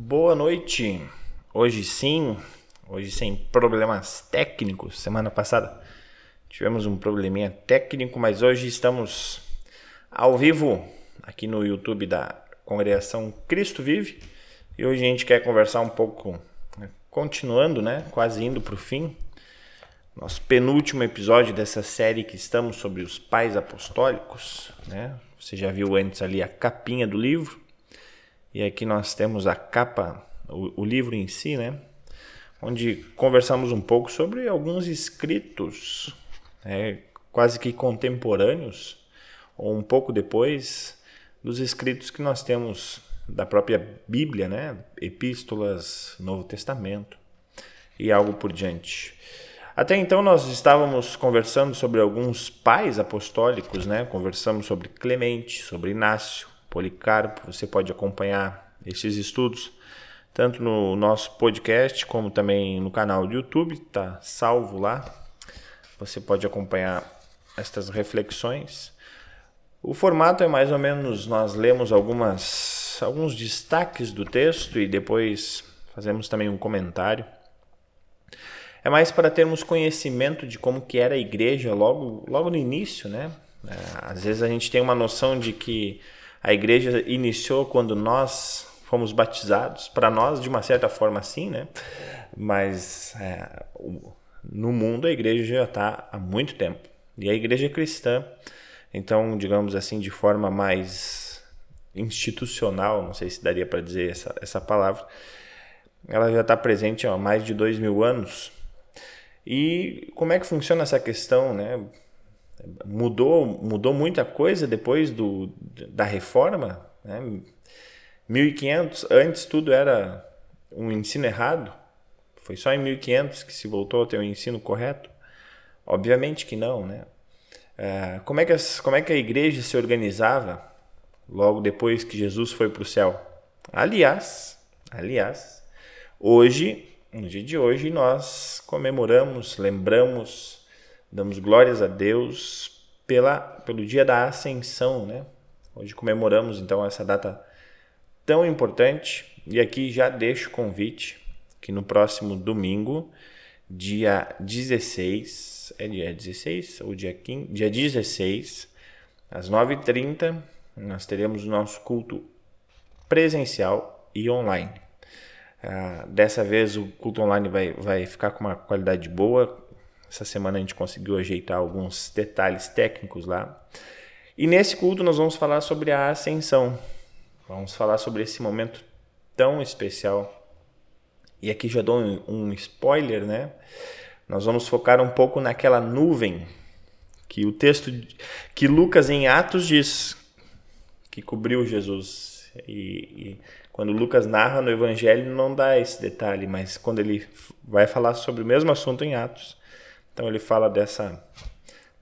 Boa noite. Hoje sim, hoje sem problemas técnicos. Semana passada tivemos um probleminha técnico, mas hoje estamos ao vivo aqui no YouTube da Congregação Cristo Vive. E hoje a gente quer conversar um pouco, né, continuando, né, quase indo para o fim, nosso penúltimo episódio dessa série que estamos sobre os pais apostólicos, né? Você já viu antes ali a capinha do livro. E aqui nós temos a capa, o, o livro em si, né? Onde conversamos um pouco sobre alguns escritos né? quase que contemporâneos, ou um pouco depois, dos escritos que nós temos da própria Bíblia, né? Epístolas, Novo Testamento e algo por diante. Até então nós estávamos conversando sobre alguns pais apostólicos, né? Conversamos sobre Clemente, sobre Inácio, Policarpo. Você pode acompanhar esses estudos tanto no nosso podcast como também no canal do YouTube, tá salvo lá. Você pode acompanhar estas reflexões. O formato é mais ou menos nós lemos algumas alguns destaques do texto e depois fazemos também um comentário. É mais para termos conhecimento de como que era a igreja logo, logo no início, né? É, às vezes a gente tem uma noção de que a igreja iniciou quando nós fomos batizados. Para nós, de uma certa forma, sim, né? Mas é, no mundo a igreja já está há muito tempo. E a igreja cristã, então, digamos assim, de forma mais institucional, não sei se daria para dizer essa, essa palavra, ela já está presente há mais de dois mil anos e como é que funciona essa questão, né? Mudou, mudou muita coisa depois do, da reforma, né? 1500, antes tudo era um ensino errado. Foi só em 1500 que se voltou a ter um ensino correto? Obviamente que não, né? É, como, é que as, como é que a igreja se organizava logo depois que Jesus foi para o céu? Aliás, aliás, hoje no dia de hoje nós comemoramos, lembramos, damos glórias a Deus pela, pelo dia da ascensão, né? Hoje comemoramos então essa data tão importante e aqui já deixo o convite que no próximo domingo, dia 16, é dia 16 ou dia 15? Dia 16, às 9h30, nós teremos o nosso culto presencial e online. Uh, dessa vez o culto online vai, vai ficar com uma qualidade boa. Essa semana a gente conseguiu ajeitar alguns detalhes técnicos lá. E nesse culto nós vamos falar sobre a ascensão. Vamos falar sobre esse momento tão especial. E aqui já dou um, spoiler, né? Nós vamos focar um pouco naquela nuvem que o texto que Lucas em Atos diz que cobriu Jesus. E, e quando Lucas narra no Evangelho, não dá esse detalhe, mas quando ele vai falar sobre o mesmo assunto em Atos, então ele fala dessa,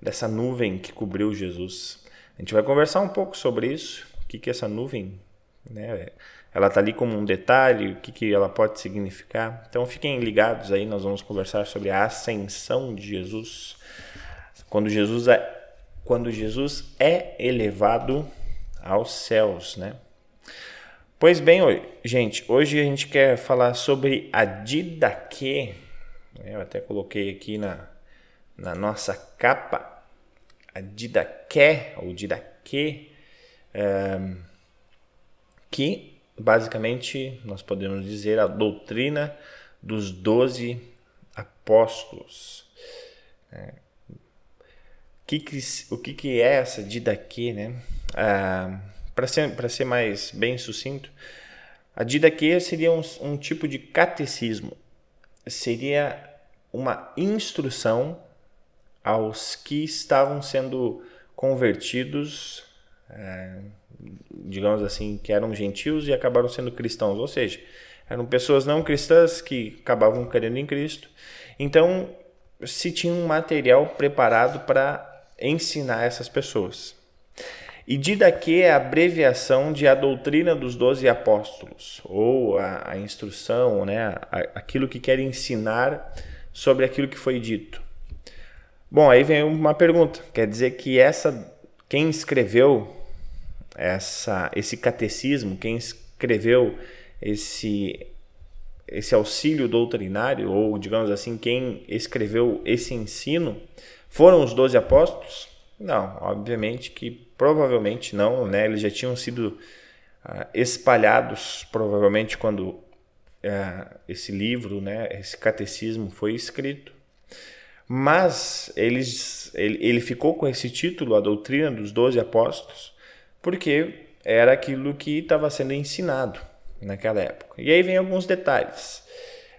dessa nuvem que cobriu Jesus. A gente vai conversar um pouco sobre isso, o que, que essa nuvem, né, ela está ali como um detalhe, o que, que ela pode significar. Então fiquem ligados aí, nós vamos conversar sobre a ascensão de Jesus. Quando Jesus é, quando Jesus é elevado aos céus, né? Pois bem, gente, hoje a gente quer falar sobre a Didaquê. Eu até coloquei aqui na, na nossa capa a Didaquê, ou Didaquê, é, que basicamente nós podemos dizer a doutrina dos doze apóstolos. É, que que, o que, que é essa Didaquê, né? Ah, para ser, ser mais bem sucinto, a didaqueia seria um, um tipo de catecismo, seria uma instrução aos que estavam sendo convertidos, é, digamos assim, que eram gentios e acabaram sendo cristãos, ou seja, eram pessoas não cristãs que acabavam querendo em Cristo. Então, se tinha um material preparado para ensinar essas pessoas. E didaquê é a abreviação de a doutrina dos doze apóstolos, ou a, a instrução, né, a, aquilo que quer ensinar sobre aquilo que foi dito. Bom, aí vem uma pergunta. Quer dizer que essa quem escreveu essa esse catecismo, quem escreveu esse esse auxílio doutrinário, ou digamos assim, quem escreveu esse ensino, foram os doze apóstolos? Não, obviamente que provavelmente não, né? Eles já tinham sido uh, espalhados, provavelmente quando uh, esse livro, né, esse catecismo foi escrito. Mas eles, ele, ele ficou com esse título, a doutrina dos doze apóstolos, porque era aquilo que estava sendo ensinado naquela época. E aí vem alguns detalhes.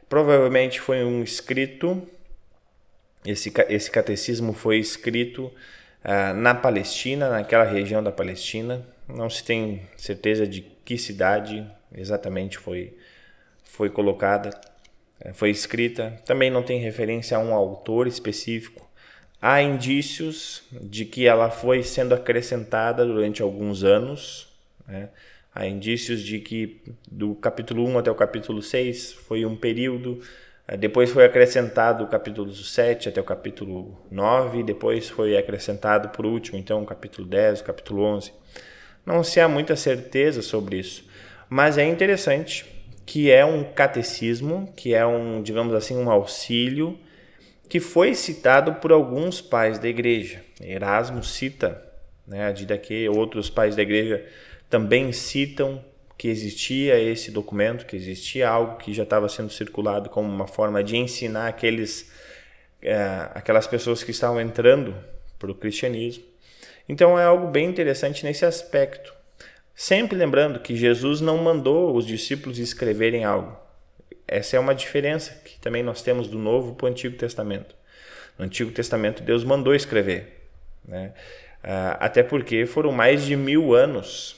Provavelmente foi um escrito, esse, esse catecismo foi escrito ah, na Palestina, naquela região da Palestina. Não se tem certeza de que cidade exatamente foi, foi colocada, foi escrita. Também não tem referência a um autor específico. Há indícios de que ela foi sendo acrescentada durante alguns anos. Né? Há indícios de que do capítulo 1 até o capítulo 6 foi um período, eh, depois foi acrescentado o capítulo 7 até o capítulo 9, depois foi acrescentado por último, então, o capítulo 10, o capítulo 11. Não se há muita certeza sobre isso, mas é interessante que é um catecismo, que é um, digamos assim, um auxílio que foi citado por alguns pais da igreja. Erasmo cita, né, a Didaquê, outros pais da igreja também citam que existia esse documento, que existia algo que já estava sendo circulado como uma forma de ensinar aqueles, é, aquelas pessoas que estavam entrando para o cristianismo. Então é algo bem interessante nesse aspecto. Sempre lembrando que Jesus não mandou os discípulos escreverem algo. Essa é uma diferença que também nós temos do Novo para o Antigo Testamento. No Antigo Testamento, Deus mandou escrever. Né? Ah, até porque foram mais de mil anos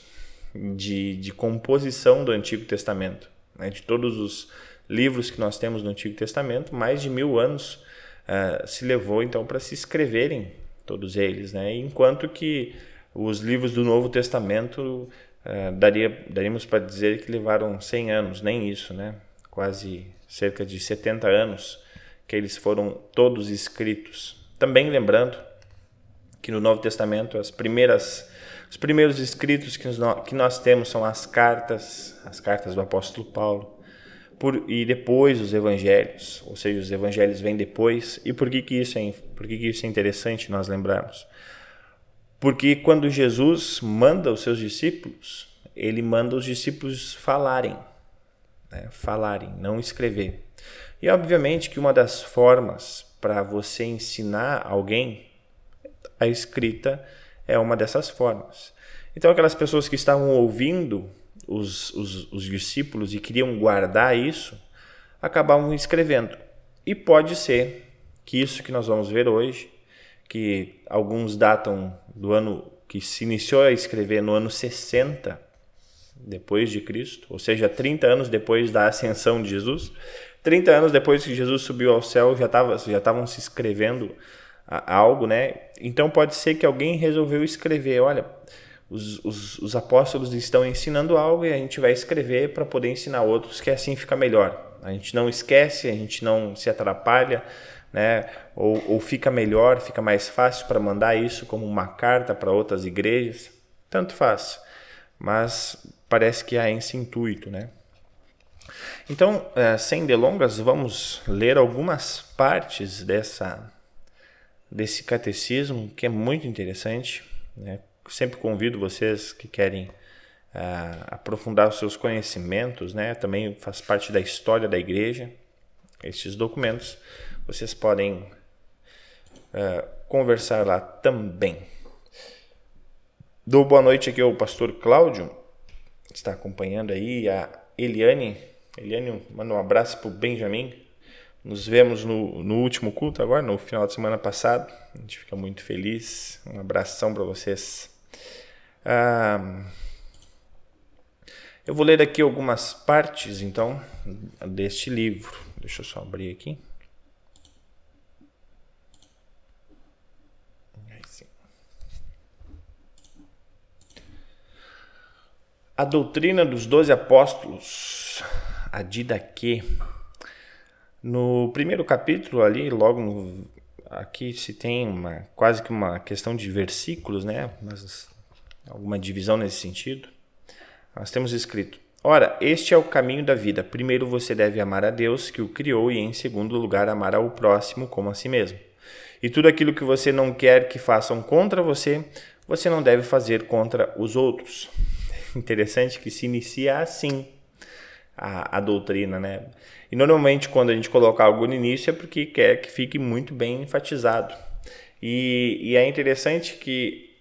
de, de composição do Antigo Testamento. Né? De todos os livros que nós temos no Antigo Testamento, mais de mil anos uh, se levou então para se escreverem todos eles. Né? Enquanto que os livros do Novo Testamento uh, daria, daríamos para dizer que levaram 100 anos, nem isso, né? quase cerca de 70 anos que eles foram todos escritos. Também lembrando que no Novo Testamento as primeiras os primeiros escritos que nós, que nós temos são as cartas, as cartas do apóstolo Paulo, por, e depois os evangelhos, ou seja, os evangelhos vêm depois. E por que, que, isso, é, por que, que isso é interessante nós lembrarmos? Porque quando Jesus manda os seus discípulos, ele manda os discípulos falarem, né? falarem, não escrever. E obviamente que uma das formas para você ensinar alguém a escrita é uma dessas formas. Então, aquelas pessoas que estavam ouvindo os, os, os discípulos e queriam guardar isso, acabavam escrevendo. E pode ser que isso que nós vamos ver hoje, que alguns datam do ano que se iniciou a escrever no ano 60 depois de Cristo, ou seja, 30 anos depois da ascensão de Jesus, 30 anos depois que Jesus subiu ao céu, já estavam já estavam se escrevendo algo, né? Então pode ser que alguém resolveu escrever, olha, os, os, os apóstolos estão ensinando algo e a gente vai escrever para poder ensinar outros, que assim fica melhor. A gente não esquece, a gente não se atrapalha, né? Ou, ou fica melhor, fica mais fácil para mandar isso como uma carta para outras igrejas. Tanto faz. Mas parece que há esse intuito, né? Então, eh, sem delongas, vamos ler algumas partes dessa desse catecismo, que é muito interessante. Né? Sempre convido vocês que querem uh, aprofundar os seus conhecimentos, né? também faz parte da história da igreja. Estes documentos vocês podem uh, conversar lá também. Dou boa noite aqui ao pastor Cláudio, que está acompanhando aí, a Eliane. Eliane, manda um abraço para o Benjamin, nos vemos no, no último culto agora, no final de semana passado. A gente fica muito feliz. Um abração para vocês. Ah, eu vou ler aqui algumas partes, então, deste livro. Deixa eu só abrir aqui. A doutrina dos doze apóstolos, a Didaquê, no primeiro capítulo ali, logo no, aqui se tem uma quase que uma questão de versículos, né? Mas alguma divisão nesse sentido. Nós temos escrito: Ora, este é o caminho da vida. Primeiro você deve amar a Deus que o criou, e em segundo lugar, amar ao próximo como a si mesmo. E tudo aquilo que você não quer que façam contra você, você não deve fazer contra os outros. Interessante que se inicia assim a, a doutrina, né? E normalmente quando a gente coloca algo no início é porque quer que fique muito bem enfatizado. E, e é interessante que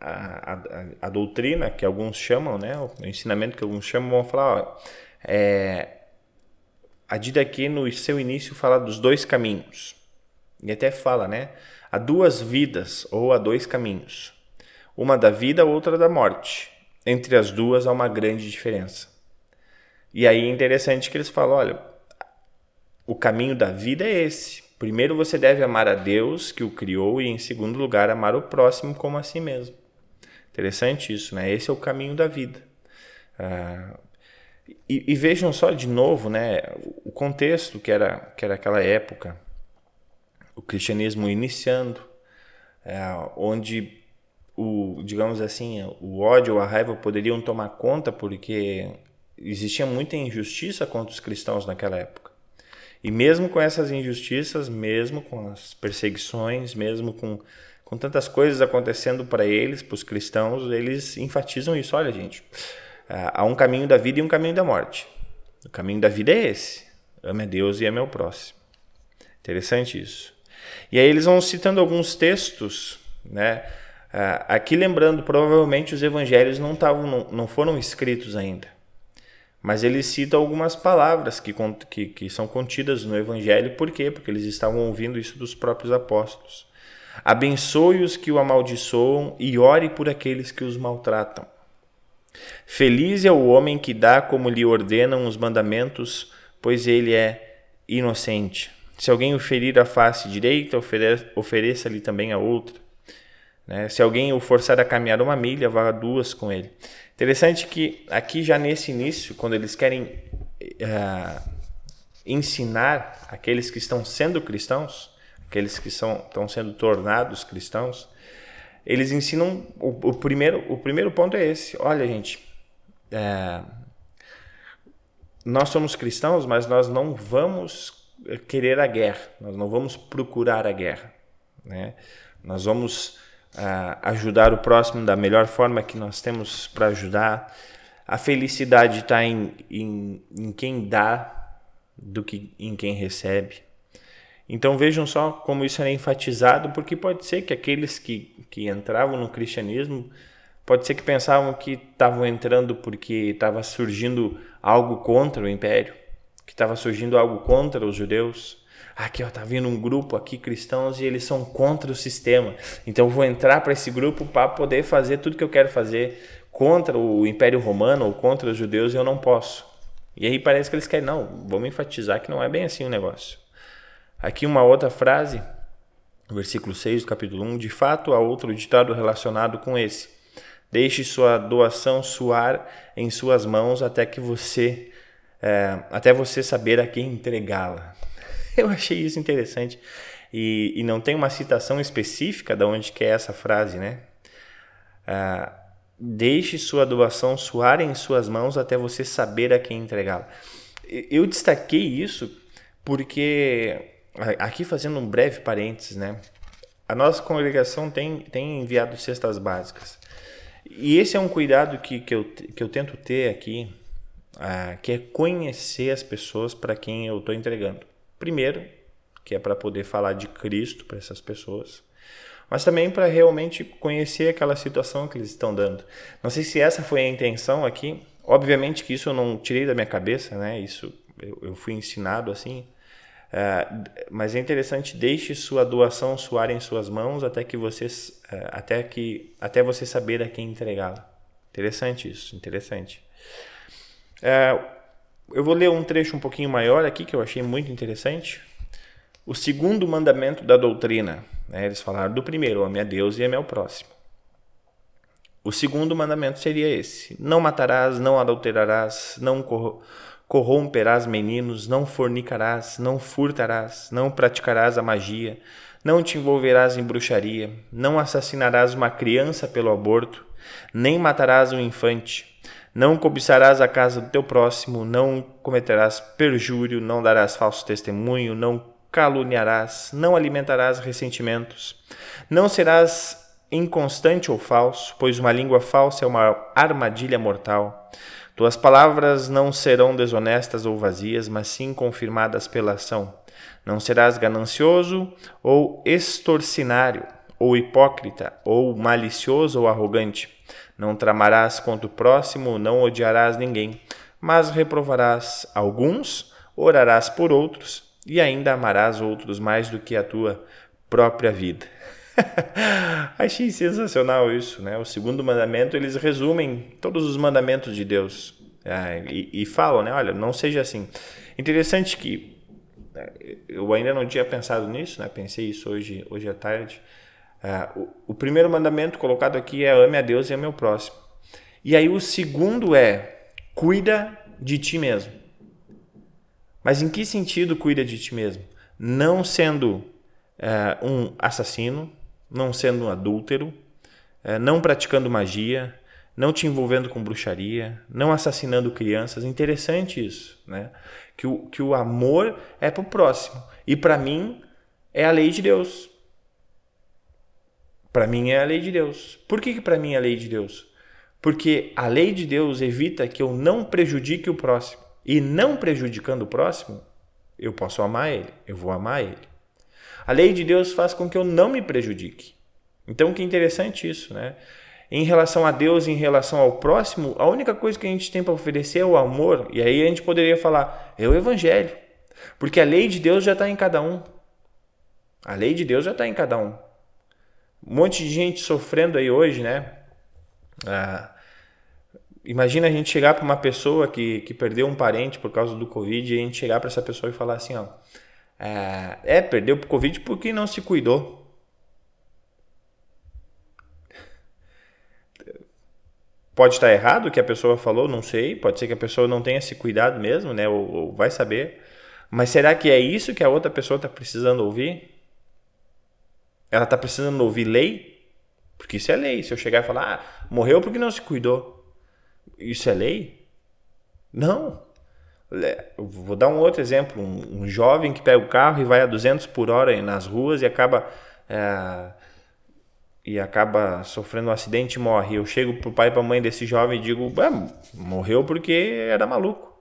a, a, a, doutrina, que alguns chamam, né, o ensinamento que alguns chamam, vão falar, ó, é, a Dida aqui no seu início fala dos dois caminhos. E até fala, né? Há duas vidas ou há dois caminhos. Uma da vida, outra da morte. Entre as duas há uma grande diferença. E aí é interessante que eles falam, olha, o caminho da vida é esse. Primeiro você deve amar a Deus que o criou e em segundo lugar amar o próximo como a si mesmo. Interessante isso, né? Esse é o caminho da vida. Ah, e, e, vejam só de novo, né? O contexto que era que era aquela época o cristianismo iniciando, é, onde o, digamos assim, o ódio a raiva poderiam tomar conta porque existia muita injustiça contra os cristãos naquela época. E mesmo com essas injustiças, mesmo com as perseguições, mesmo com, com tantas coisas acontecendo para eles, para os cristãos, eles enfatizam isso. Olha, gente, há um caminho da vida e um caminho da morte. O caminho da vida é esse: ame a Deus e ame ao próximo. Interessante isso. E aí eles vão citando alguns textos, né? Ah, aqui lembrando, provavelmente os evangelhos não, tavam, não, não foram escritos ainda, mas eles citam algumas palavras que, que, que são contidas no evangelho, por quê? Porque eles estavam ouvindo isso dos próprios apóstolos. Abençoe os que o amaldiçoam e ore por aqueles que os maltratam. Feliz é o homem que dá como lhe ordenam os mandamentos, pois ele é inocente. Se alguém o ferir a face direita, ofereça-lhe também a outra. Né? Se alguém o forçar a caminhar uma milha, vá duas com ele. Interessante que aqui já nesse início, quando eles querem uh, ensinar aqueles que estão sendo cristãos, aqueles que são, estão sendo tornados cristãos, eles ensinam o, o primeiro o primeiro ponto é esse. Olha, gente, é, nós somos cristãos, mas nós não vamos querer a guerra, nós não vamos procurar a guerra. Né? Nós vamos ajudar o próximo da melhor forma que nós temos para ajudar. A felicidade está em, em, em quem dá do que em quem recebe. Então vejam só como isso é enfatizado, porque pode ser que aqueles que, que entravam no cristianismo, pode ser que pensavam que estavam entrando porque estava surgindo algo contra o império que estava surgindo algo contra os judeus. Aqui, ó, tá vindo um grupo aqui cristãos e eles são contra o sistema. Então eu vou entrar para esse grupo para poder fazer tudo que eu quero fazer contra o Império Romano ou contra os judeus e eu não posso. E aí parece que eles querem, não, vamos enfatizar que não é bem assim o negócio. Aqui uma outra frase, versículo 6 do capítulo 1, de fato há outro ditado relacionado com esse. Deixe sua doação suar em suas mãos até que você é, até você saber a quem entregá-la. Eu achei isso interessante. E, e, não tem uma citação específica de onde que é essa frase, né? É, deixe sua doação suar em suas mãos até você saber a quem entregá-la. Eu destaquei isso porque, aqui fazendo um breve parênteses, né? A nossa congregação tem, tem enviado cestas básicas. E esse é um cuidado que, que, eu, que eu tento ter aqui ah, que é conhecer as pessoas para quem eu estou entregando. Primeiro, que é para poder falar de Cristo para essas pessoas, mas também para realmente conhecer aquela situação que eles estão dando. Não sei se essa foi a intenção aqui. Obviamente que isso eu não tirei da minha cabeça, né? Isso eu, eu fui ensinado assim. Uh, mas é interessante, deixe sua doação soar em suas mãos até que você, uh, até que, até você saber a quem entregá-la. Interessante isso, interessante. É, eu vou ler um trecho um pouquinho maior aqui que eu achei muito interessante. O segundo mandamento da doutrina. Né? Eles falaram do primeiro, ame a Deus e ame ao próximo. O segundo mandamento seria esse: Não matarás, não adulterarás, não corromperás meninos, não fornicarás, não furtarás, não praticarás a magia, não te envolverás em bruxaria, não assassinarás uma criança pelo aborto, nem matarás um infante Não cobiçarás a casa do teu próximo, não cometerás perjúrio, não darás falso testemunho, não caluniarás, não alimentarás ressentimentos, não serás inconstante ou falso, pois uma língua falsa é uma armadilha mortal. Tuas palavras não serão desonestas ou vazias, mas sim confirmadas pela ação. Não serás ganancioso ou extorsinário, ou hipócrita, ou malicioso ou arrogante. Não tramarás contra o próximo, não odiarás ninguém, mas reprovarás alguns, orarás por outros e ainda amarás outros mais do que a tua própria vida. Achei sensacional isso, né? O segundo mandamento, eles resumem todos os mandamentos de Deus é, e, e, falam, né? Olha, não seja assim. Interessante que é, eu ainda não tinha pensado nisso, né? Pensei isso hoje, hoje à tarde. É, o, o, primeiro mandamento colocado aqui é ame a Deus e ame o próximo. E aí o segundo é cuida de ti mesmo. Mas em que sentido cuida de ti mesmo? Não sendo é, um assassino, não sendo um adúltero, é, não praticando magia, não te envolvendo com bruxaria, não assassinando crianças. Interessante isso, né? Que o, que o amor é para o próximo. E para mim é a lei de Deus. Para mim é a lei de Deus. Por que, que para mim é a lei de Deus? Porque a lei de Deus evita que eu não prejudique o próximo. E não prejudicando o próximo, eu posso amar ele, eu vou amar ele. A lei de Deus faz com que eu não me prejudique. Então, que interessante isso, né? Em relação a Deus, em relação ao próximo, a única coisa que a gente tem para oferecer é o amor. E aí a gente poderia falar, é o Evangelho. Porque a lei de Deus já está em cada um. A lei de Deus já está em cada um. Um monte de gente sofrendo aí hoje, né? Ah, imagina a gente chegar para uma pessoa que, que perdeu um parente por causa do Covid e a gente chegar para essa pessoa e falar assim, ó. É, é perdeu o Covid porque não se cuidou. Pode estar errado o que a pessoa falou, não sei. Pode ser que a pessoa não tenha se cuidado mesmo, né? Ou, ou vai saber. Mas será que é isso que a outra pessoa está precisando ouvir? Ela está precisando ouvir lei? Porque isso é lei. Se eu chegar e falar, ah, morreu porque não se cuidou. Isso é lei? Não. Eu vou dar um outro exemplo. Um, um, jovem que pega o carro e vai a 200 por hora nas ruas e acaba é, e acaba sofrendo um acidente e morre. Eu chego pro pai e pra mãe desse jovem e digo, morreu porque era maluco.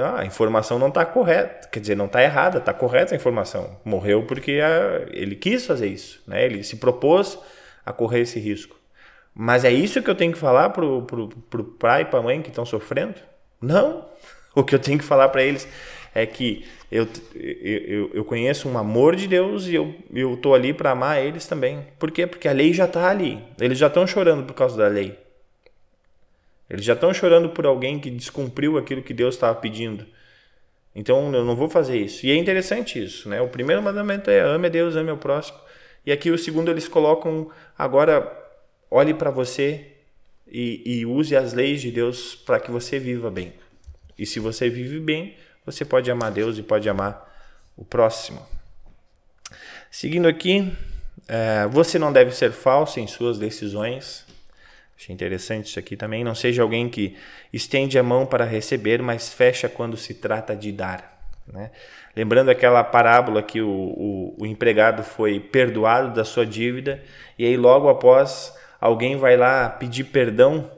Ah, a informação não está correta, quer dizer, não está errada, está correta a informação. Morreu porque a, ele quis fazer isso, né? ele se propôs a correr esse risco. Mas é isso que eu tenho que falar pro, pro, pai e para a mãe que estão sofrendo? Não. O que eu tenho que falar para eles é que eu, eu, eu conheço um amor de Deus e eu, eu ali para amar eles também. Por quê? Porque a lei já está ali. Eles já estão chorando por causa da lei. Eles já estão chorando por alguém que descumpriu aquilo que Deus estava pedindo. Então eu não vou fazer isso. E é interessante isso, né? O primeiro mandamento é ame a Deus, ame ao próximo. E aqui o segundo eles colocam agora olhe para você e, e use as leis de Deus para que você viva bem. E se você vive bem, você pode amar Deus e pode amar o próximo. Seguindo aqui, é, você não deve ser falso em suas decisões. Achei interessante isso aqui também. Não seja alguém que estende a mão para receber, mas fecha quando se trata de dar. Né? Lembrando aquela parábola que o, o, o empregado foi perdoado da sua dívida e aí logo após alguém vai lá pedir perdão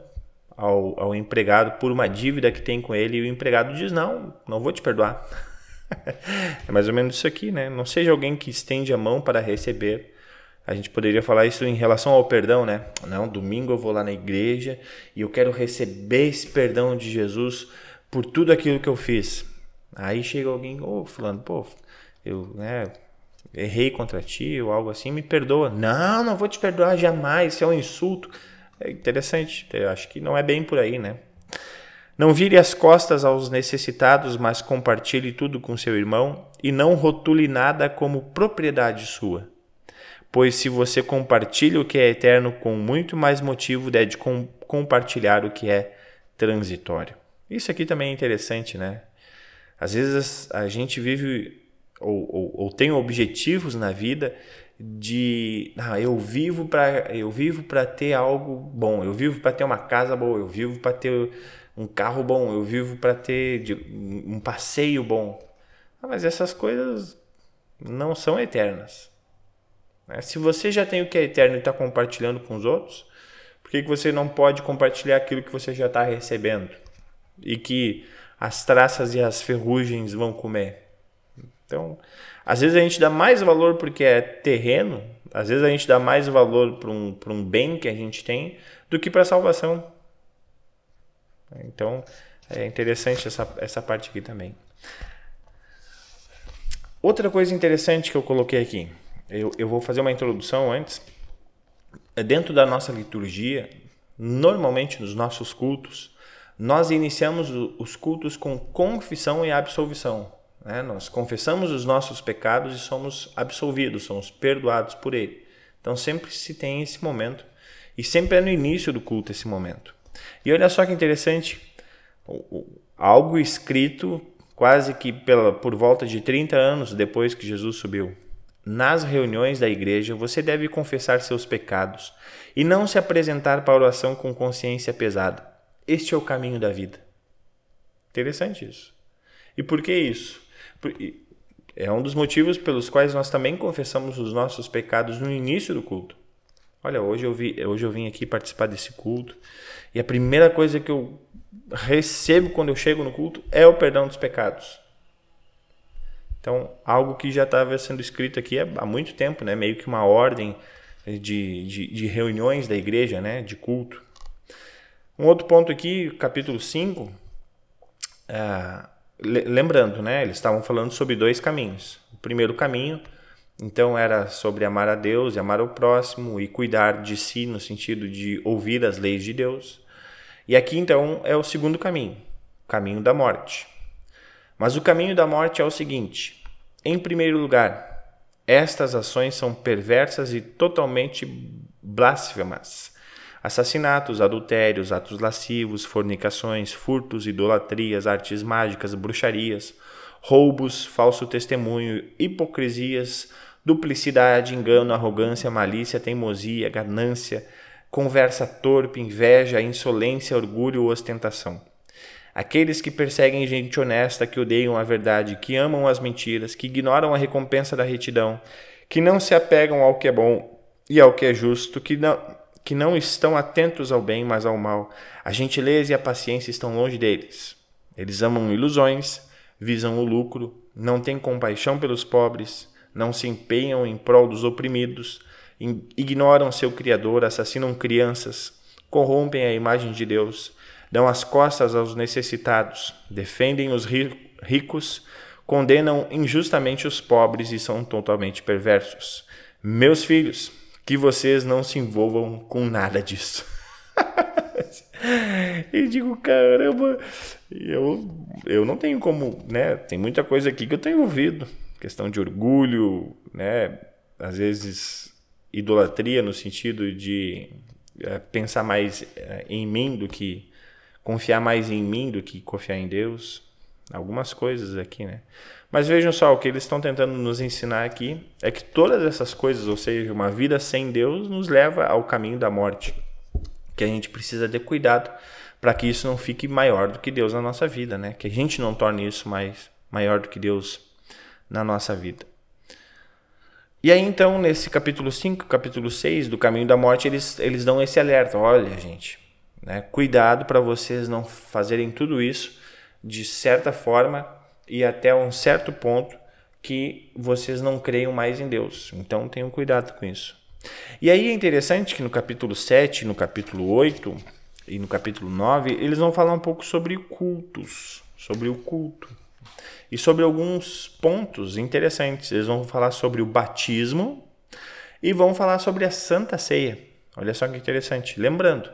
ao, ao empregado por uma dívida que tem com ele e o empregado diz: Não, não vou te perdoar. é mais ou menos isso aqui, né? Não seja alguém que estende a mão para receber. A gente poderia falar isso em relação ao perdão, né? Não, domingo eu vou lá na igreja e eu quero receber esse perdão de Jesus por tudo aquilo que eu fiz. Aí chega alguém, ô, oh, fulano, pô, eu, né, errei contra ti ou algo assim, me perdoa. Não, não vou te perdoar jamais, isso é um insulto. É interessante, eu acho que não é bem por aí, né? Não vire as costas aos necessitados, mas compartilhe tudo com seu irmão e não rotule nada como propriedade sua. Pois se você compartilha o que é eterno com muito mais motivo, deve com compartilhar o que é transitório. Isso aqui também é interessante, né? Às vezes a gente vive ou, ou, ou tem objetivos na vida de ah, eu vivo para eu vivo para ter algo bom, eu vivo para ter uma casa boa, eu vivo para ter um carro bom, eu vivo para ter um passeio bom. Ah, mas essas coisas não são eternas. Né? Se você já tem o que é eterno e está compartilhando com os outros, por que, que você não pode compartilhar aquilo que você já está recebendo e que as traças e as ferrugens vão comer? Então, às vezes a gente dá mais valor porque é terreno, às vezes a gente dá mais valor para um, um bem que a gente tem do que para a salvação. Então, é interessante essa, essa parte aqui também. Outra coisa interessante que eu coloquei aqui, eu, eu vou fazer uma introdução antes. É dentro da nossa liturgia, normalmente nos nossos cultos, nós iniciamos os cultos com confissão e absolvição. Né? Nós confessamos os nossos pecados e somos absolvidos, somos perdoados por Ele. Então sempre se tem esse momento e sempre é no início do culto esse momento. E olha só que interessante, algo escrito quase que pela, por volta de 30 anos depois que Jesus subiu. Nas reuniões da igreja, você deve confessar seus pecados e não se apresentar para a oração com consciência pesada. Este é o caminho da vida. Interessante isso. E por que isso? É um dos motivos pelos quais nós também confessamos os nossos pecados no início do culto. Olha, hoje eu, vi, hoje eu vim aqui participar desse culto e a primeira coisa que eu recebo quando eu chego no culto é o perdão dos pecados. Então, algo que já estava sendo escrito aqui há muito tempo, né? meio que uma ordem de, de, de reuniões da igreja, né? de culto. Um outro ponto aqui, capítulo 5, é, lembrando, né, eles estavam falando sobre dois caminhos. O primeiro caminho, então, era sobre amar a Deus e amar o próximo e cuidar de si no sentido de ouvir as leis de Deus. E aqui, então, é o segundo caminho, o caminho da morte. Mas o caminho da morte é o seguinte: em primeiro lugar, estas ações são perversas e totalmente blasfemas assassinatos, adultérios, atos lascivos, fornicações, furtos, idolatrias, artes mágicas, bruxarias, roubos, falso testemunho, hipocrisias, duplicidade, engano, arrogância, malícia, teimosia, ganância, conversa torpe, inveja, insolência, orgulho ou ostentação. Aqueles que perseguem gente honesta, que odeiam a verdade, que amam as mentiras, que ignoram a recompensa da retidão, que não se apegam ao que é bom e ao que é justo, que não, que não estão atentos ao bem, mas ao mal. A gentileza e a paciência estão longe deles. Eles amam ilusões, visam o lucro, não têm compaixão pelos pobres, não se empenham em prol dos oprimidos, ignoram seu Criador, assassinam crianças, corrompem a imagem de Deus, dão as costas aos necessitados, defendem os ricos, condenam injustamente os pobres e são totalmente perversos. Meus filhos, que vocês não se envolvam com nada disso. e digo, caramba, eu, eu não tenho como, né? Tem muita coisa aqui que eu tenho ouvido. Questão de orgulho, né? Às vezes idolatria no sentido de é, pensar mais é, em mim do que confiar mais em mim do que confiar em Deus. Algumas coisas aqui, né? Mas vejam só, o que eles estão tentando nos ensinar aqui é que todas essas coisas, ou seja, uma vida sem Deus, nos leva ao caminho da morte. Que a gente precisa ter cuidado para que isso não fique maior do que Deus na nossa vida, né? Que a gente não torne isso mais maior do que Deus na nossa vida. E aí então, nesse capítulo 5, capítulo 6 do caminho da morte, eles, eles dão esse alerta. Olha, gente, né? cuidado para vocês não fazerem tudo isso de certa forma e até um certo ponto que vocês não creiam mais em Deus. Então tenham cuidado com isso. E aí é interessante que no capítulo 7, no capítulo 8 e no capítulo 9, eles vão falar um pouco sobre cultos, sobre o culto. E sobre alguns pontos interessantes. Eles vão falar sobre o batismo e vão falar sobre a Santa Ceia. Olha só que interessante. Lembrando,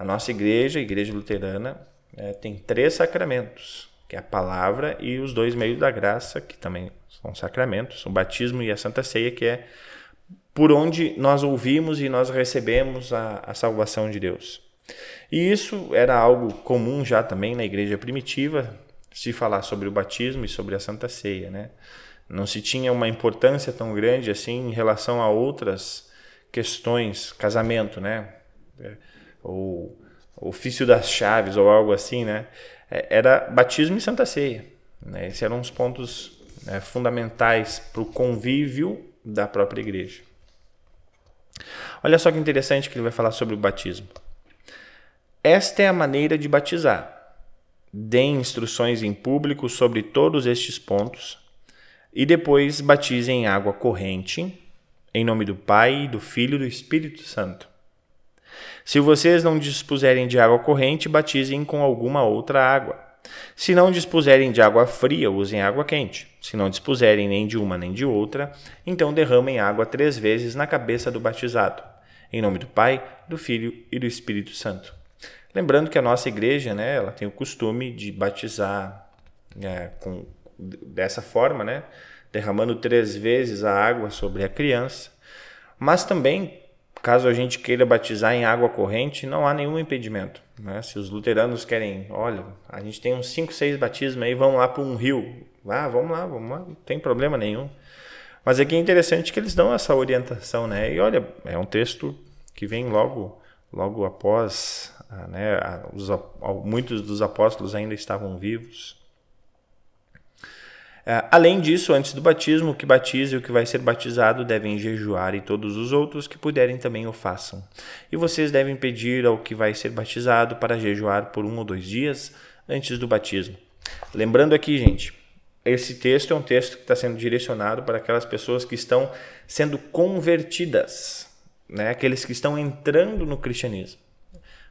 a nossa igreja, a igreja luterana, é, tem três sacramentos que é a palavra, e os dois meios da graça, que também são sacramentos, o batismo e a Santa Ceia, que é por onde nós ouvimos e nós recebemos a, a salvação de Deus. E isso era algo comum já também na igreja primitiva, se falar sobre o batismo e sobre a Santa Ceia, né? Não se tinha uma importância tão grande assim em relação a outras questões, casamento, né? Ou ofício das chaves ou algo assim, né? É, era batismo e Santa Ceia. Né? Esses eram os pontos né, fundamentais para o convívio da própria igreja. Olha só que interessante que ele vai falar sobre o batismo. Esta é a maneira de batizar. Dê instruções em público sobre todos estes pontos e depois batize em água corrente, em nome do Pai, do Filho e do Espírito Santo. Se vocês não dispuserem de água corrente, batizem com alguma outra água. Se não dispuserem de água fria, usem água quente. Se não dispuserem nem de uma nem de outra, então derramem água três vezes na cabeça do batizado. Em nome do Pai, do Filho e do Espírito Santo. Lembrando que a nossa igreja, né, ela tem o costume de batizar é, com, dessa forma, né, derramando três vezes a água sobre a criança. Mas também, caso a gente queira batizar em água corrente, não há nenhum impedimento. Né? Se os luteranos querem, olha, a gente tem uns 5, 6 batismos aí, vamos lá para um rio. Ah, vamos lá, vamos lá, não tem problema nenhum. Mas aqui é interessante que eles dão essa orientação, né? E olha, é um texto que vem logo, logo após ah, né, os, muitos dos apóstolos ainda estavam vivos. É, além disso, antes do batismo, o que batiza e o que vai ser batizado devem jejuar, e todos os outros que puderem também o façam. E vocês devem pedir ao que vai ser batizado para jejuar por um ou dois dias antes do batismo. Lembrando aqui, gente, esse texto é um texto que está sendo direcionado para aquelas pessoas que estão sendo convertidas, né? aqueles que estão entrando no cristianismo.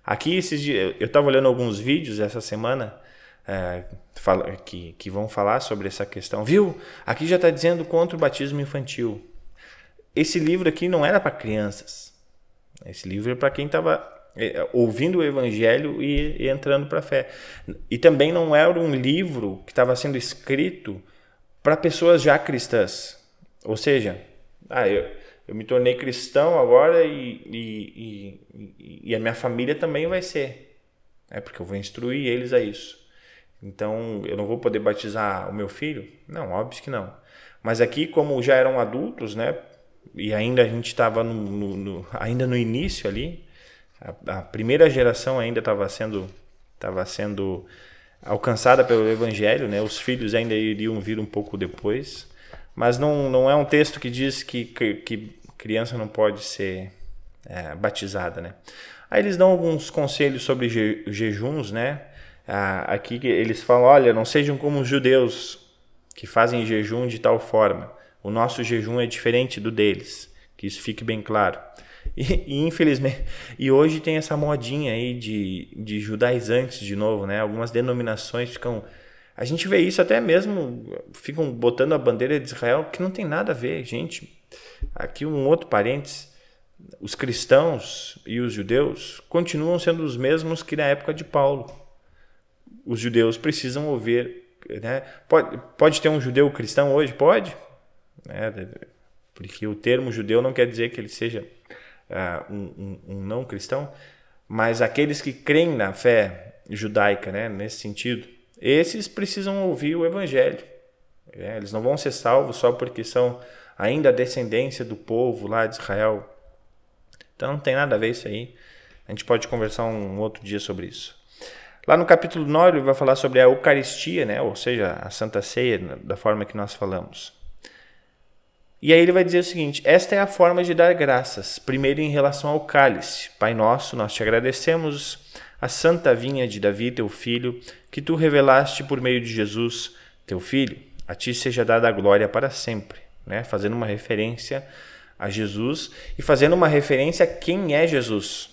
Aqui, esses dias, eu estava olhando alguns vídeos essa semana é, fala, que, que vão falar sobre essa questão. Viu? Aqui já está dizendo contra o batismo infantil. Esse livro aqui não era para crianças. Esse livro é para quem estava é, ouvindo o evangelho e, e entrando para a fé. E também não era um livro que estava sendo escrito para pessoas já cristãs. Ou seja, ah, eu, eu me tornei cristão agora e, e, e, e, a minha família também vai ser. É porque eu vou instruir eles a isso. Então, eu não vou poder batizar o meu filho? Não, óbvio que não. Mas aqui, como já eram adultos, né? E ainda a gente estava no, no, no, ainda no início ali, a, a primeira geração ainda estava sendo, tava sendo alcançada pelo Evangelho, né? Os filhos ainda iriam vir um pouco depois. Mas não, não é um texto que diz que, que, que criança não pode ser é, batizada, né? Aí eles dão alguns conselhos sobre je, jejuns, né? Ah, aqui eles falam, olha, não sejam como os judeus que fazem jejum de tal forma. O nosso jejum é diferente do deles, que isso fique bem claro. E, e, infelizmente, e hoje tem essa modinha aí de, de judaizantes de novo, né? Algumas denominações ficam a gente vê isso até mesmo ficam botando a bandeira de Israel que não tem nada a ver, gente. Aqui um outro parênteses. Os cristãos e os judeus continuam sendo os mesmos que na época de Paulo. Os judeus precisam ouvir. Né? Pode, pode ter um judeu cristão hoje? Pode. Né? Porque o termo judeu não quer dizer que ele seja uh, um, um, um não cristão, mas aqueles que creem na fé judaica, né? nesse sentido, esses precisam ouvir o evangelho. É, eles não vão ser salvos só porque são ainda descendência do povo lá de Israel. Então não tem nada a ver isso aí. A gente pode conversar um outro dia sobre isso. Lá no capítulo 9 ele vai falar sobre a Eucaristia, né? ou seja, a Santa Ceia, da forma que nós falamos. E aí ele vai dizer o seguinte: esta é a forma de dar graças. Primeiro, em relação ao cálice. Pai nosso, nós te agradecemos a santa vinha de Davi, teu filho, que tu revelaste por meio de Jesus, teu filho. A ti seja dada a glória para sempre né? fazendo uma referência a Jesus e fazendo uma referência a quem é Jesus.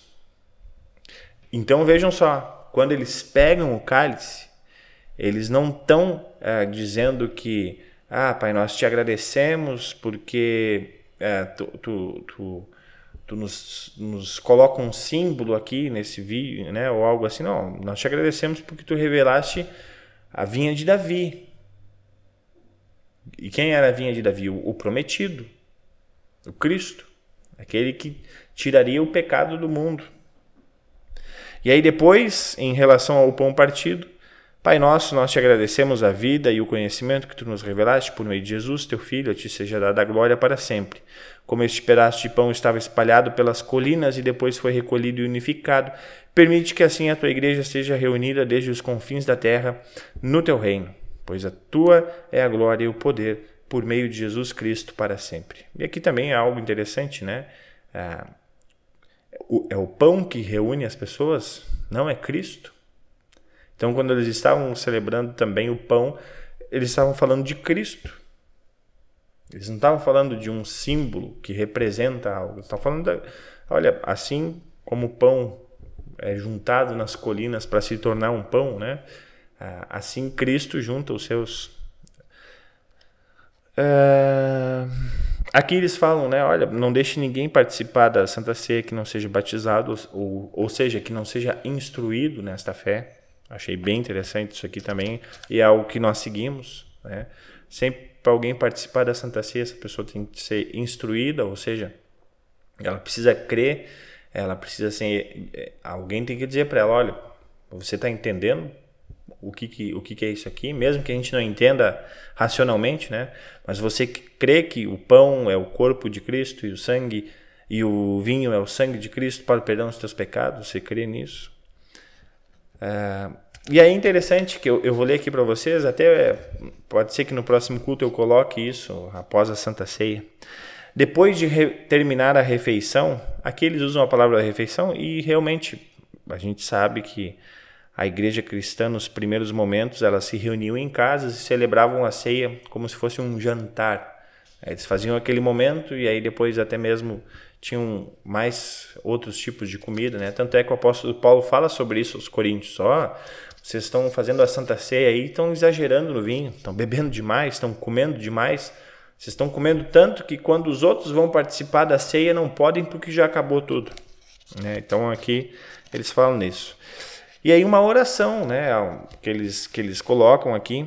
Então vejam só, quando eles pegam o cálice, eles não estão é, dizendo que, ah, Pai, nós te agradecemos porque é, tu, tu, tu, tu nos, nos coloca um símbolo aqui nesse vídeo, né, ou algo assim. Não, nós te agradecemos porque tu revelaste a vinha de Davi, e quem era a vinha de Davi? O, prometido, o Cristo, aquele que tiraria o pecado do mundo. E aí depois, em relação ao pão partido, Pai nosso, nós te agradecemos a vida e o conhecimento que tu nos revelaste por meio de Jesus, teu Filho, a ti seja dada a glória para sempre. Como este pedaço de pão estava espalhado pelas colinas e depois foi recolhido e unificado, permite que assim a tua igreja seja reunida desde os confins da terra no teu reino, pois a tua é a glória e o poder por meio de Jesus Cristo para sempre. E aqui também é algo interessante, né? É o, é o pão que reúne as pessoas, não é Cristo. Então, quando eles estavam celebrando também o pão, eles estavam falando de Cristo. Eles não estavam falando de um símbolo que representa algo. Eles estavam falando, da, olha, assim como o pão é juntado nas colinas para se tornar um pão, né? Ah, assim Cristo junta os seus. Uh Aqui eles falam, né? Olha, não deixe ninguém participar da Santa Ceia que não seja batizado, ou, ou seja, que não seja instruído nesta fé. Achei bem interessante isso aqui também, e é algo que nós seguimos, né? Sempre para alguém participar da Santa Ceia, essa pessoa tem que ser instruída, ou seja, ela precisa crer, ela precisa ser. É, alguém tem que dizer para ela: olha, você está entendendo o que, que, o que, que é isso aqui, mesmo que a gente não entenda racionalmente, né? Mas você crê que o pão é o corpo de Cristo e o sangue e o vinho é o sangue de Cristo para o perdão dos teus pecados, você crê nisso? É, e é interessante que eu, eu vou ler aqui para vocês, até pode ser que no próximo culto eu coloque isso após a Santa Ceia. Depois de terminar a refeição, aqui eles usam a palavra refeição e realmente a gente sabe que a igreja cristã, nos primeiros momentos, ela se reuniu em casas e celebravam a ceia como se fosse um jantar. Eles faziam aquele momento e aí depois até mesmo tinham mais outros tipos de comida, né? Tanto é que o apóstolo Paulo fala sobre isso aos coríntios. Ó, oh, vocês estão fazendo a Santa Ceia aí, estão exagerando no vinho, estão bebendo demais, estão comendo demais. Vocês estão comendo tanto que quando os outros vão participar da ceia não podem porque já acabou tudo. Né? Então aqui eles falam nisso. E aí uma oração, né, que eles, que eles colocam aqui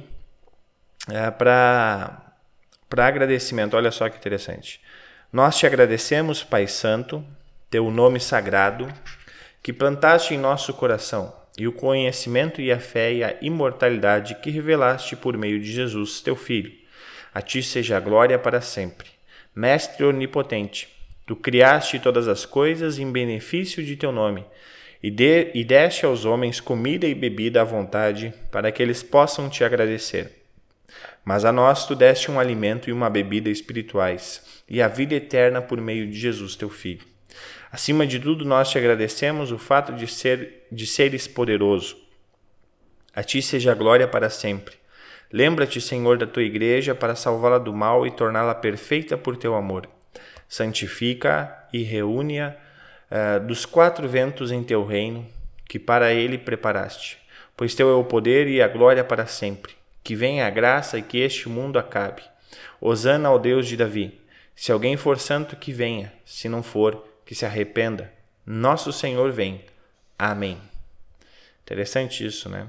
é, para agradecimento. Olha só que interessante. Nós te agradecemos, Pai Santo, teu nome sagrado, que plantaste em nosso coração, e o conhecimento e a fé e a imortalidade que revelaste por meio de Jesus, teu Filho. A ti seja a glória para sempre. Mestre onipotente, tu criaste todas as coisas em benefício de teu nome e, de, e deste aos homens comida e bebida à vontade, para que eles possam te agradecer. Mas a nós tu deste um alimento e uma bebida espirituais, e a vida eterna por meio de Jesus teu Filho. Acima de tudo, nós te agradecemos o fato de, ser, de seres poderoso. A ti seja a glória para sempre. Lembra-te, Senhor, da tua igreja para salvá-la do mal e torná-la perfeita por teu amor. Santifica e reúne-a uh, dos quatro ventos em teu reino, que para ele preparaste. Pois teu é o poder e a glória para sempre. Que venha a graça e que este mundo acabe. Hosana ao Deus de Davi. Se alguém for santo, que venha. Se não for, que se arrependa. Nosso Senhor vem. Amém. Interessante isso, né?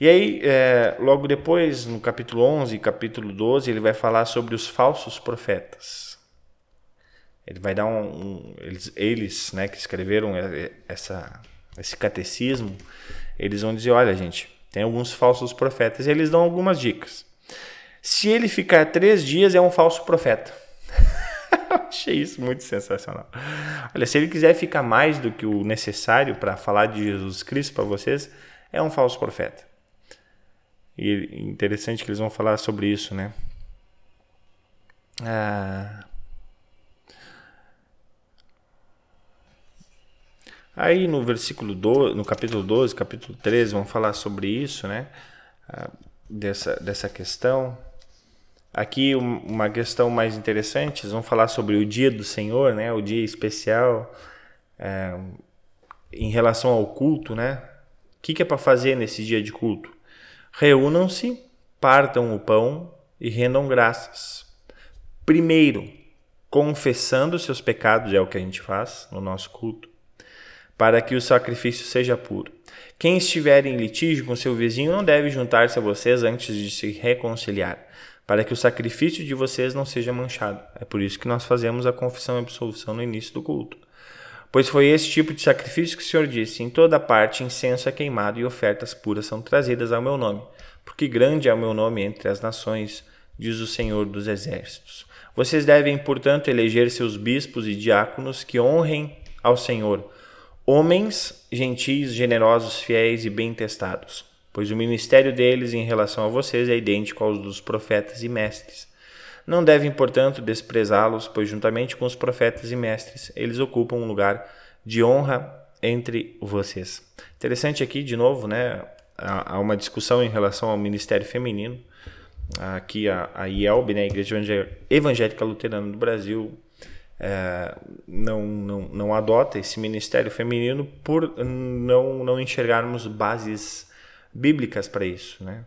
E aí, é, logo depois, no capítulo 11 e capítulo 12, ele vai falar sobre os falsos profetas. Ele vai dar um, um eles, eles, né, que escreveram essa, esse catecismo, eles vão dizer, olha, gente, tem alguns falsos profetas e eles dão algumas dicas. Se ele ficar três dias, é um falso profeta. Achei isso muito sensacional. Olha, se ele quiser ficar mais do que o necessário para falar de Jesus Cristo para vocês, é um falso profeta. E interessante que eles vão falar sobre isso, né? Ah, Aí no versículo 12, no capítulo 12, capítulo 13, vão falar sobre isso, né? Ah, dessa, dessa questão. Aqui uma questão mais interessante, eles vão falar sobre o dia do Senhor, né? O dia especial é, em relação ao culto, né? O que, que é para fazer nesse dia de culto? Reúnam-se, partam o pão e rendam graças. Primeiro, confessando seus pecados, é o que a gente faz no nosso culto para que o sacrifício seja puro. Quem estiver em litígio com seu vizinho não deve juntar-se a vocês antes de se reconciliar, para que o sacrifício de vocês não seja manchado. É por isso que nós fazemos a confissão e absolução no início do culto. Pois foi esse tipo de sacrifício que o Senhor disse: Em toda parte incenso é queimado e ofertas puras são trazidas ao meu nome, porque grande é o meu nome entre as nações, diz o Senhor dos Exércitos. Vocês devem, portanto, eleger seus bispos e diáconos que honrem ao Senhor, homens gentis, generosos, fiéis e bem testados, pois o ministério deles em relação a vocês é idêntico aos dos profetas e mestres. Não devem, portanto, desprezá-los, pois juntamente com os profetas e mestres, eles ocupam um lugar de honra entre vocês. Interessante aqui, de novo, né, há uma discussão em relação ao ministério feminino. Aqui a, IELB, né, a Igreja Evangélica Luterana do Brasil, é, não, não, não adota esse ministério feminino por não, não enxergarmos bases bíblicas para isso, né?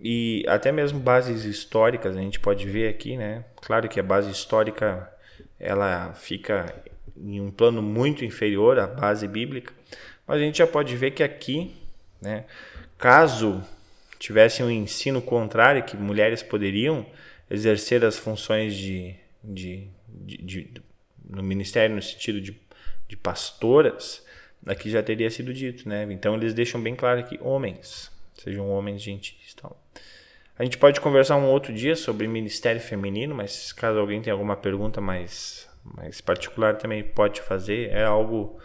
E até mesmo bases históricas a gente pode ver aqui, né? Claro que a base histórica ela fica em um plano muito inferior à base bíblica, mas a gente já pode ver que aqui, né, caso tivesse um ensino contrário, que mulheres poderiam exercer as funções de, de, de, de no ministério no sentido de, de pastoras, aqui já teria sido dito, né? Então eles deixam bem claro que homens, sejam homens gentis, tal. A gente pode conversar um outro dia sobre ministério feminino, mas caso alguém tenha alguma pergunta mais, mais particular também pode fazer. É algo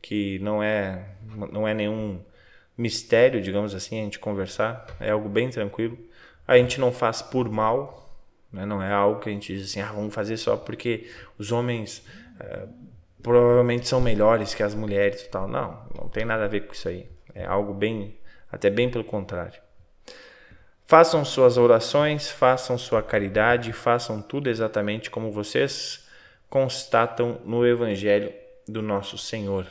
que não é, não é nenhum mistério, digamos assim, a gente conversar. É algo bem tranquilo. A gente não faz por mal, né? não é algo que a gente diz assim, ah, vamos fazer só porque os homens é, provavelmente são melhores que as mulheres e tal. Não, não tem nada a ver com isso aí. É algo bem, até bem pelo contrário. Façam suas orações, façam sua caridade, façam tudo exatamente como vocês constatam no Evangelho do nosso Senhor.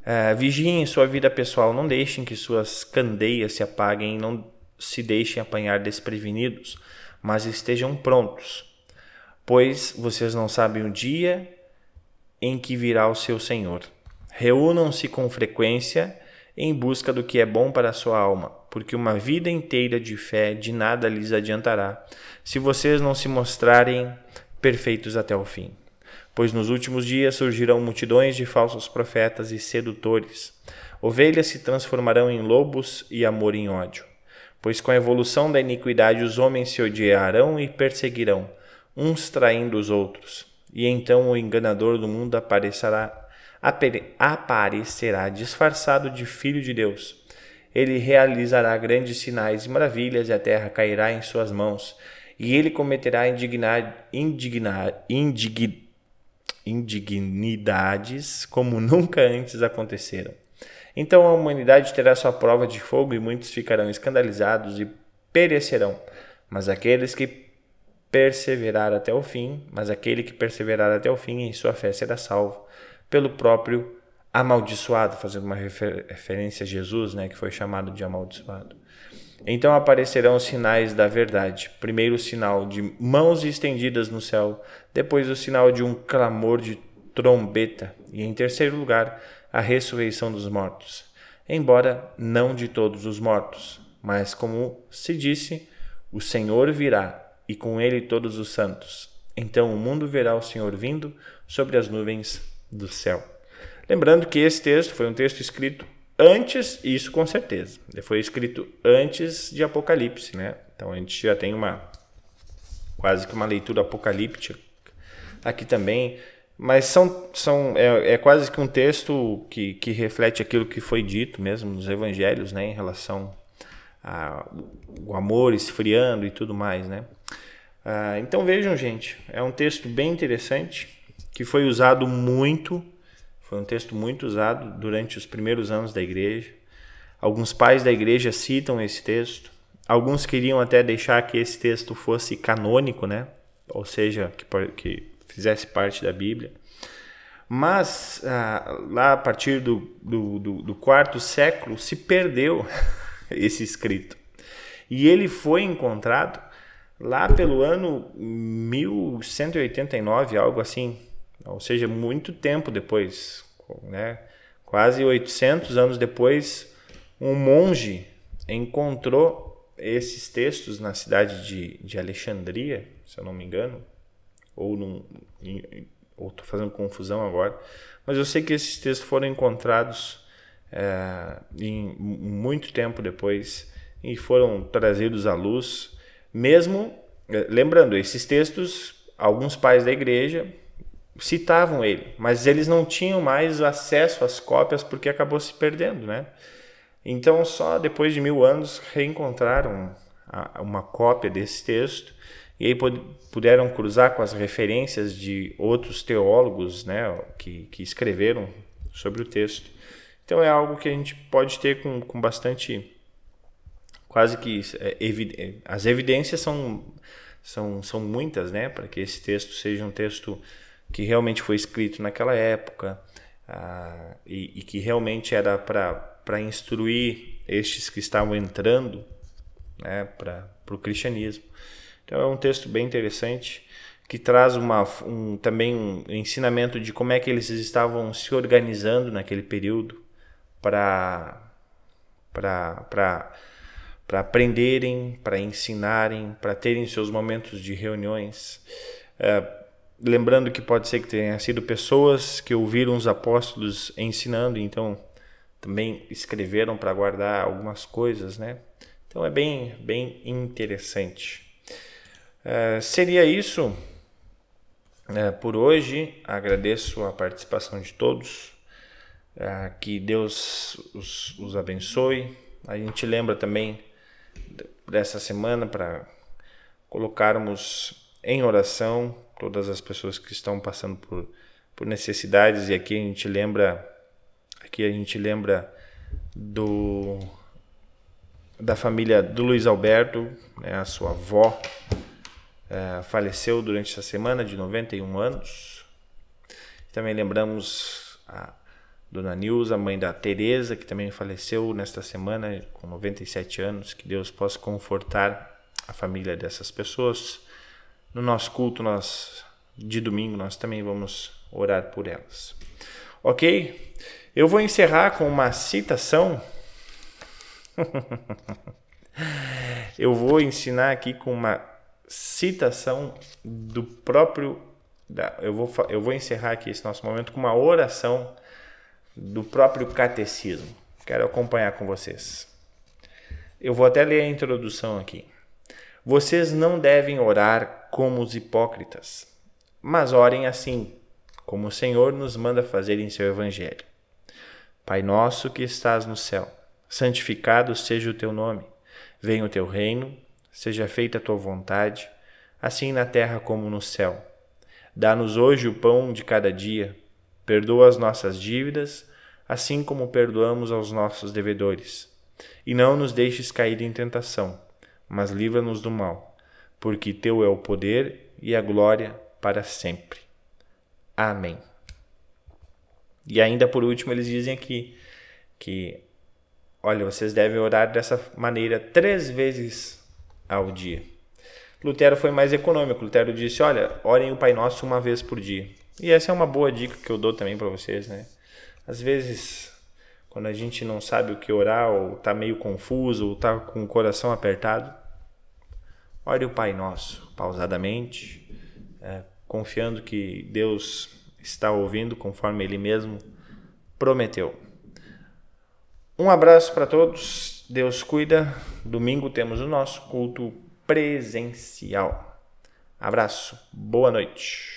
Uh, vigiem sua vida pessoal, não deixem que suas candeias se apaguem, não se deixem apanhar desprevenidos, mas estejam prontos, pois vocês não sabem o dia em que virá o seu Senhor. Reúnam-se com frequência em busca do que é bom para a sua alma, porque uma vida inteira de fé de nada lhes adiantará, se vocês não se mostrarem perfeitos até o fim. Pois nos últimos dias surgirão multidões de falsos profetas e sedutores. Ovelhas se transformarão em lobos e amor em ódio. Pois com a evolução da iniquidade os homens se odiarão e perseguirão, uns traindo os outros. E então o enganador do mundo aparecerá aparecerá disfarçado de filho de Deus. Ele realizará grandes sinais e maravilhas, e a terra cairá em suas mãos. E ele cometerá indignar, indignar, indig, indignidades como nunca antes aconteceram. Então a humanidade terá sua prova de fogo e muitos ficarão escandalizados e perecerão. Mas aqueles que perseverar até o fim, mas aquele que perseverar até o fim em sua fé será salvo pelo próprio amaldiçoado, fazendo uma refer referência a Jesus, né, que foi chamado de amaldiçoado. Então aparecerão os sinais da verdade. Primeiro o sinal de mãos estendidas no céu, depois o sinal de um clamor de trombeta, e em terceiro lugar, a ressurreição dos mortos. Embora não de todos os mortos, mas como se disse, o Senhor virá e com ele todos os santos. Então o mundo verá o Senhor vindo sobre as nuvens do céu. Lembrando que esse texto foi um texto escrito antes, isso com certeza, foi escrito antes de Apocalipse, né? Então a gente já tem uma quase que uma leitura apocalíptica aqui também, mas são, são é, é quase que um texto que, que reflete aquilo que foi dito mesmo nos evangelhos, né, em relação ao amor esfriando e tudo mais, né? Ah, então vejam, gente, é um texto bem interessante que foi usado muito, foi um texto muito usado durante os primeiros anos da igreja. Alguns pais da igreja citam esse texto. Alguns queriam até deixar que esse texto fosse canônico, né? Ou seja, que, que fizesse parte da Bíblia. Mas ah, lá a partir do, do, do, do quarto século se perdeu esse escrito. E ele foi encontrado lá pelo ano 1189, algo assim, ou seja, muito tempo depois, né? quase 800 anos depois, um monge encontrou esses textos na cidade de, de Alexandria, se eu não me engano, ou em, ou estou fazendo confusão agora, mas eu sei que esses textos foram encontrados é, em muito tempo depois e foram trazidos à luz, mesmo é, lembrando esses textos, alguns pais da igreja citavam ele, mas eles não tinham mais acesso às cópias porque acabou se perdendo, né? Então só depois de mil anos reencontraram uma cópia desse texto e aí puderam cruzar com as referências de outros teólogos, né, que, que escreveram sobre o texto. Então é algo que a gente pode ter com, com bastante quase que é, evi as evidências são são, são muitas, né, para que esse texto seja um texto que realmente foi escrito naquela época ah, e, e, que realmente era para instruir estes que estavam entrando né, para o cristianismo. Então é um texto bem interessante que traz uma, um, também um ensinamento de como é que eles estavam se organizando naquele período para para aprenderem, para ensinarem, para terem seus momentos de reuniões. É, lembrando que pode ser que tenha sido pessoas que ouviram os apóstolos ensinando, então também escreveram para guardar algumas coisas, né? Então é bem, bem interessante. Uh, seria isso uh, por hoje. Agradeço a participação de todos. Uh, que Deus os, os abençoe. A gente lembra também dessa semana para colocarmos em oração todas as pessoas que estão passando por, por necessidades e aqui a gente lembra aqui a gente lembra do da família do Luiz Alberto, né, a sua avó é, faleceu durante essa semana de 91 anos. Também lembramos a Dona Nilza, mãe da Teresa, que também faleceu nesta semana com 97 anos. Que Deus possa confortar a família dessas pessoas. No nosso culto nós de domingo nós também vamos orar por elas. OK? Eu vou encerrar com uma citação Eu vou ensinar aqui com uma citação do próprio. Eu vou, eu vou encerrar aqui esse nosso momento com uma oração do próprio catecismo. Quero acompanhar com vocês. Eu vou até ler a introdução aqui. Vocês não devem orar como os hipócritas, mas orem assim, como o Senhor nos manda fazer em seu Evangelho. Pai nosso que estás no céu santificado seja o teu nome. Venha o teu reino, seja feita a tua vontade, assim na terra como no céu. Dá-nos hoje o pão de cada dia. Perdoa as nossas dívidas, assim como perdoamos aos nossos devedores. E não nos deixes cair em tentação, mas livra-nos do mal, porque teu é o poder e a glória para sempre. Amém. E ainda por último, eles dizem aqui que Olha, vocês devem orar dessa maneira três vezes ao dia. Lutero foi mais econômico. Lutero disse: Olha, orem o Pai Nosso uma vez por dia. E essa é uma boa dica que eu dou também para vocês, né? Às vezes, quando a gente não sabe o que orar, ou está meio confuso, ou está com o coração apertado, ore o Pai Nosso pausadamente, é, confiando que Deus está ouvindo conforme Ele mesmo prometeu. Um abraço para todos. Deus cuida. Domingo temos o nosso culto presencial. Abraço. Boa noite.